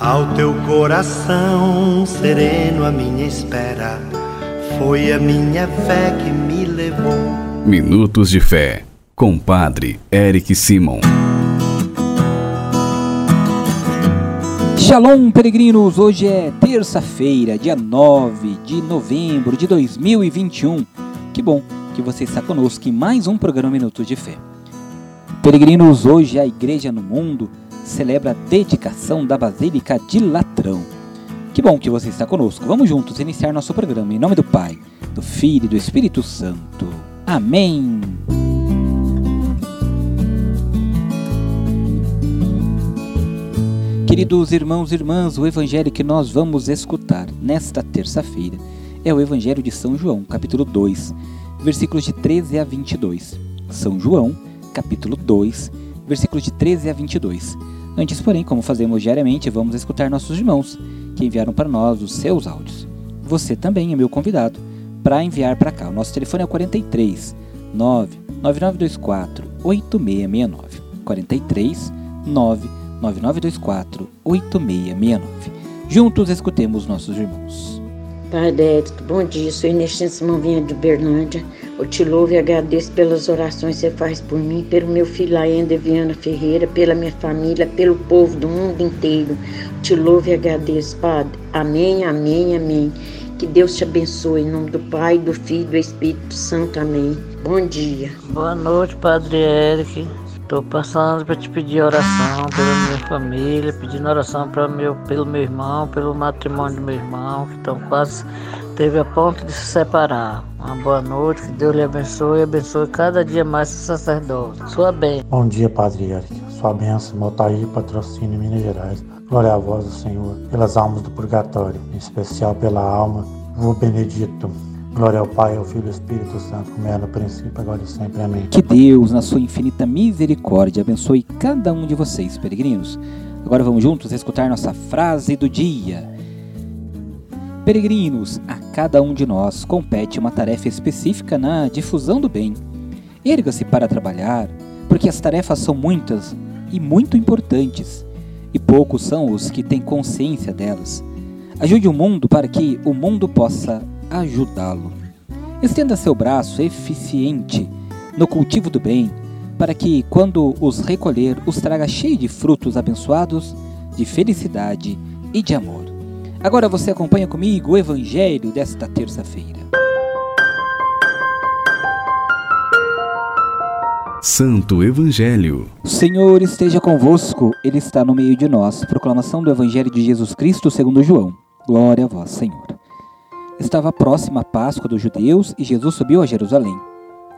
Ao teu coração sereno a minha espera, foi a minha fé que me levou. Minutos de Fé, com Padre Eric Simon. Shalom, peregrinos! Hoje é terça-feira, dia 9 de novembro de 2021. Que bom que você está conosco em mais um programa Minutos de Fé. Peregrinos, hoje a Igreja no Mundo celebra a dedicação da Basílica de Latrão. Que bom que você está conosco. Vamos juntos iniciar nosso programa em nome do Pai, do Filho e do Espírito Santo. Amém. Queridos irmãos e irmãs, o evangelho que nós vamos escutar nesta terça-feira é o Evangelho de São João, capítulo 2, versículos de 13 a 22. São João, capítulo 2, versículos de 13 a 22. Antes, porém, como fazemos diariamente, vamos escutar nossos irmãos que enviaram para nós os seus áudios. Você também é meu convidado para enviar para cá. O nosso telefone é o 43 99924 8669. 43 99924 8669. Juntos escutemos nossos irmãos. Padre Edson, bom dia. Sou Inestinha Simão Vinha de Berlândia. Eu te louvo e agradeço pelas orações que você faz por mim, pelo meu filho Aenda Viana Ferreira, pela minha família, pelo povo do mundo inteiro. Eu te louvo e agradeço, Padre. Amém, amém, amém. Que Deus te abençoe. Em nome do Pai, do Filho e do Espírito Santo. Amém. Bom dia. Boa noite, Padre Eric. Estou passando para te pedir oração pela minha família, pedindo oração para meu, pelo meu irmão, pelo matrimônio do meu irmão, que estão quase teve a ponto de se separar. Uma boa noite, que Deus lhe abençoe e abençoe cada dia mais o sacerdote. Sua bênção. Bom dia, Padre Eric. Sua bênção, Motaí, patrocínio Minas Gerais. Glória a vós, Senhor, pelas almas do purgatório, em especial pela alma do Benedito Glória ao Pai, ao Filho e ao Espírito Santo, como era no princípio, agora e sempre. Amém. Que Deus, na sua infinita misericórdia, abençoe cada um de vocês, peregrinos. Agora vamos juntos escutar nossa frase do dia. Peregrinos, a cada um de nós compete uma tarefa específica na difusão do bem. Erga-se para trabalhar, porque as tarefas são muitas e muito importantes, e poucos são os que têm consciência delas. Ajude o mundo para que o mundo possa ajudá-lo. Estenda seu braço eficiente no cultivo do bem, para que, quando os recolher, os traga cheio de frutos abençoados, de felicidade e de amor. Agora você acompanha comigo o Evangelho desta terça-feira. Santo Evangelho. O Senhor esteja convosco, Ele está no meio de nós. Proclamação do Evangelho de Jesus Cristo segundo João. Glória a vós, Senhor. Estava próxima a Páscoa dos judeus e Jesus subiu a Jerusalém.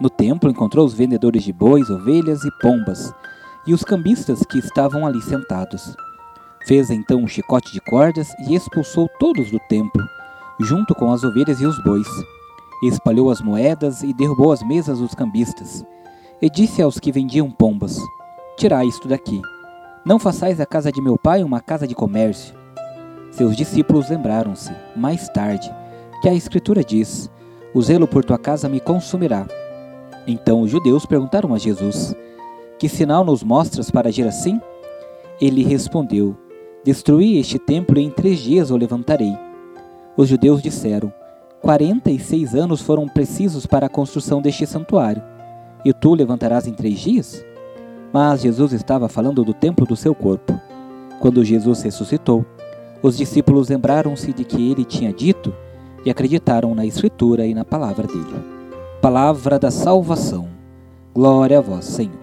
No templo encontrou os vendedores de bois, ovelhas e pombas e os cambistas que estavam ali sentados. Fez então um chicote de cordas e expulsou todos do templo, junto com as ovelhas e os bois. Espalhou as moedas e derrubou as mesas dos cambistas. E disse aos que vendiam pombas: Tirai isto daqui. Não façais a casa de meu pai uma casa de comércio. Seus discípulos lembraram-se, mais tarde, que a Escritura diz: O zelo por tua casa me consumirá. Então os judeus perguntaram a Jesus: Que sinal nos mostras para agir assim? Ele respondeu: Destruí este templo e em três dias o levantarei. Os judeus disseram: Quarenta e seis anos foram precisos para a construção deste santuário, e tu levantarás em três dias? Mas Jesus estava falando do templo do seu corpo. Quando Jesus ressuscitou, os discípulos lembraram-se de que ele tinha dito e acreditaram na Escritura e na palavra dele. Palavra da salvação. Glória a vós, Senhor.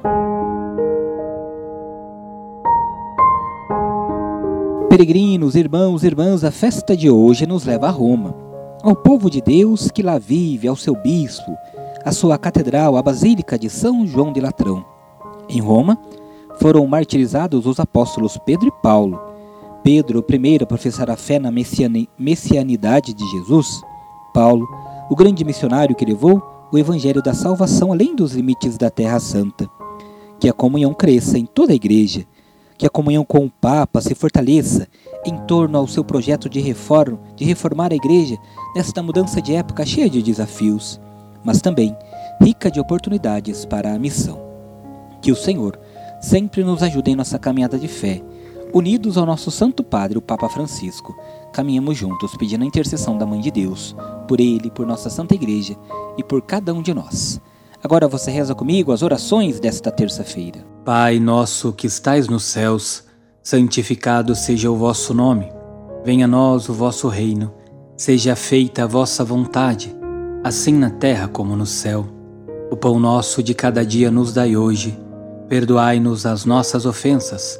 Peregrinos, irmãos e irmãs, a festa de hoje nos leva a Roma, ao povo de Deus que lá vive, ao seu bispo, à sua catedral, a Basílica de São João de Latrão. Em Roma, foram martirizados os apóstolos Pedro e Paulo, Pedro, o primeiro a professar a fé na messianidade de Jesus, Paulo, o grande missionário que levou o evangelho da salvação além dos limites da Terra Santa. Que a comunhão cresça em toda a igreja, que a comunhão com o Papa se fortaleça em torno ao seu projeto de reforma, de reformar a igreja nesta mudança de época cheia de desafios, mas também rica de oportunidades para a missão. Que o Senhor sempre nos ajude em nossa caminhada de fé Unidos ao nosso Santo Padre, o Papa Francisco, caminhamos juntos pedindo a intercessão da Mãe de Deus, por ele, por nossa Santa Igreja e por cada um de nós. Agora você reza comigo as orações desta terça-feira. Pai nosso que estais nos céus, santificado seja o vosso nome. Venha a nós o vosso reino. Seja feita a vossa vontade, assim na terra como no céu. O pão nosso de cada dia nos dai hoje. Perdoai-nos as nossas ofensas,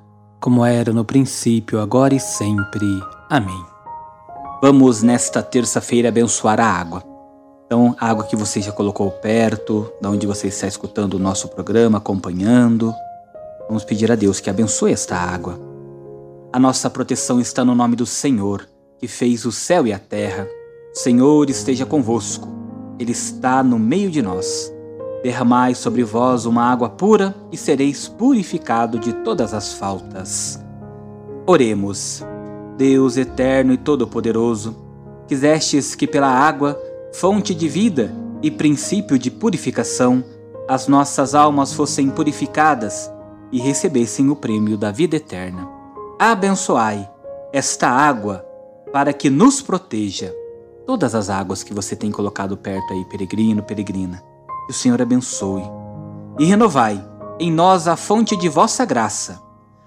como era no princípio, agora e sempre. Amém. Vamos nesta terça-feira abençoar a água. Então, a água que você já colocou perto, da onde você está escutando o nosso programa, acompanhando. Vamos pedir a Deus que abençoe esta água. A nossa proteção está no nome do Senhor, que fez o céu e a terra. O Senhor esteja convosco. Ele está no meio de nós. Derramai sobre vós uma água pura e sereis purificado de todas as faltas. Oremos. Deus eterno e todo-poderoso, quisestes que pela água fonte de vida e princípio de purificação, as nossas almas fossem purificadas e recebessem o prêmio da vida eterna. Abençoai esta água para que nos proteja. Todas as águas que você tem colocado perto aí, peregrino, peregrina, que o Senhor abençoe. E renovai em nós a fonte de vossa graça,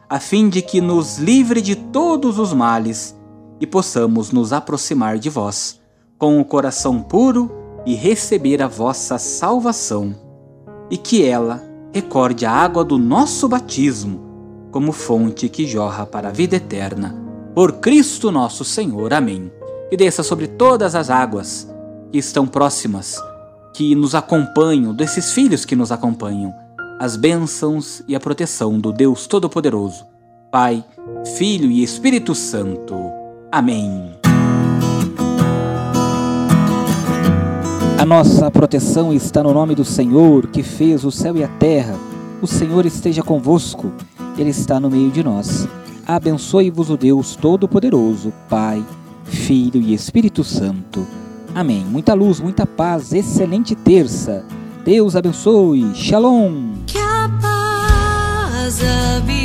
a fim de que nos livre de todos os males e possamos nos aproximar de vós com o coração puro e receber a vossa salvação, e que ela recorde a água do nosso batismo como fonte que jorra para a vida eterna. Por Cristo nosso Senhor. Amém. Que desça sobre todas as águas que estão próximas, que nos acompanham, desses filhos que nos acompanham, as bênçãos e a proteção do Deus Todo-Poderoso, Pai, Filho e Espírito Santo. Amém. A nossa proteção está no nome do Senhor, que fez o céu e a terra. O Senhor esteja convosco, Ele está no meio de nós. Abençoe-vos o Deus Todo-Poderoso, Pai, Filho e Espírito Santo. Amém. Muita luz, muita paz, excelente terça. Deus abençoe. Shalom. Que a paz habite